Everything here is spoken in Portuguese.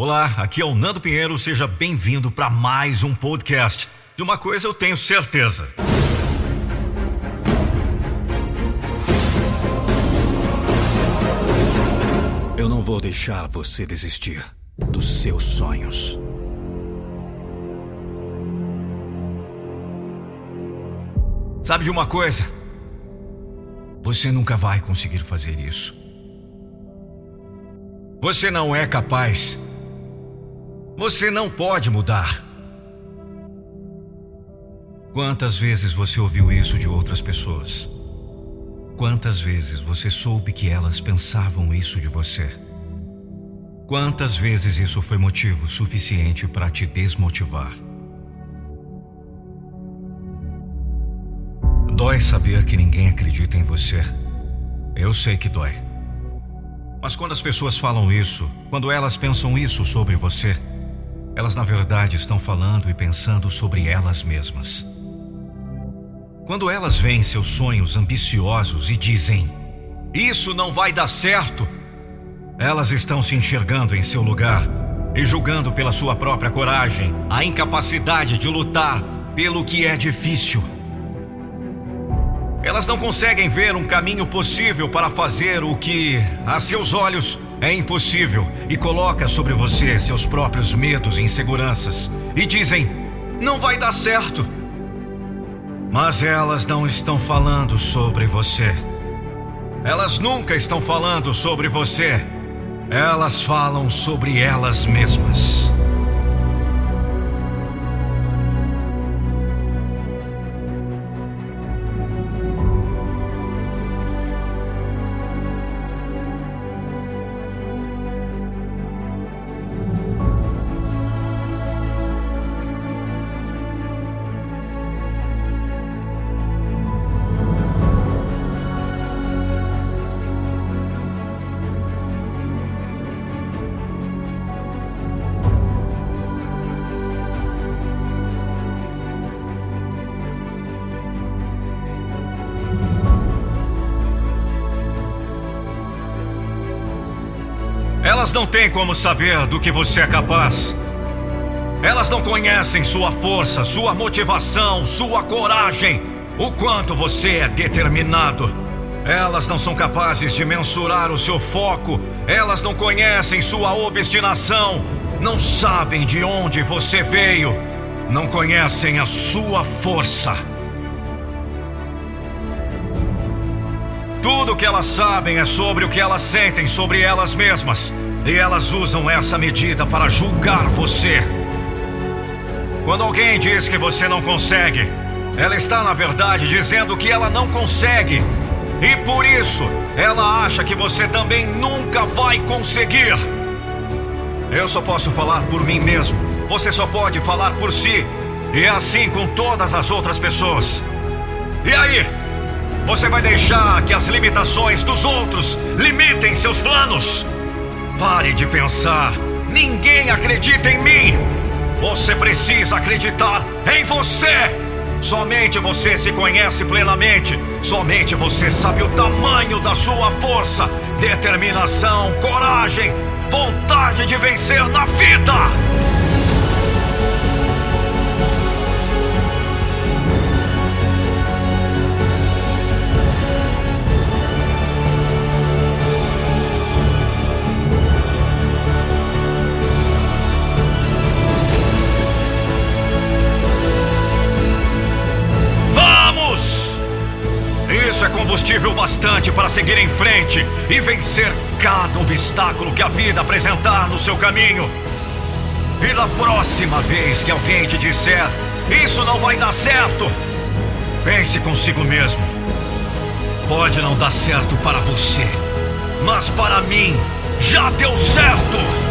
Olá, aqui é o Nando Pinheiro, seja bem-vindo para mais um podcast. De uma coisa eu tenho certeza. Eu não vou deixar você desistir dos seus sonhos. Sabe de uma coisa? Você nunca vai conseguir fazer isso. Você não é capaz. Você não pode mudar. Quantas vezes você ouviu isso de outras pessoas? Quantas vezes você soube que elas pensavam isso de você? Quantas vezes isso foi motivo suficiente para te desmotivar? Dói saber que ninguém acredita em você. Eu sei que dói. Mas quando as pessoas falam isso, quando elas pensam isso sobre você, elas na verdade estão falando e pensando sobre elas mesmas. Quando elas veem seus sonhos ambiciosos e dizem: Isso não vai dar certo, elas estão se enxergando em seu lugar e julgando pela sua própria coragem a incapacidade de lutar pelo que é difícil. Elas não conseguem ver um caminho possível para fazer o que, a seus olhos, é impossível e coloca sobre você seus próprios medos e inseguranças e dizem: não vai dar certo. Mas elas não estão falando sobre você. Elas nunca estão falando sobre você. Elas falam sobre elas mesmas. Elas não têm como saber do que você é capaz. Elas não conhecem sua força, sua motivação, sua coragem, o quanto você é determinado. Elas não são capazes de mensurar o seu foco, elas não conhecem sua obstinação, não sabem de onde você veio, não conhecem a sua força. Tudo que elas sabem é sobre o que elas sentem sobre elas mesmas. E elas usam essa medida para julgar você. Quando alguém diz que você não consegue, ela está na verdade dizendo que ela não consegue. E por isso, ela acha que você também nunca vai conseguir. Eu só posso falar por mim mesmo. Você só pode falar por si. E é assim com todas as outras pessoas. E aí? Você vai deixar que as limitações dos outros limitem seus planos? Pare de pensar. Ninguém acredita em mim. Você precisa acreditar em você. Somente você se conhece plenamente. Somente você sabe o tamanho da sua força, determinação, coragem, vontade de vencer na Isso é combustível bastante para seguir em frente e vencer cada obstáculo que a vida apresentar no seu caminho. E da próxima vez que alguém te disser isso não vai dar certo, pense consigo mesmo. Pode não dar certo para você, mas para mim já deu certo.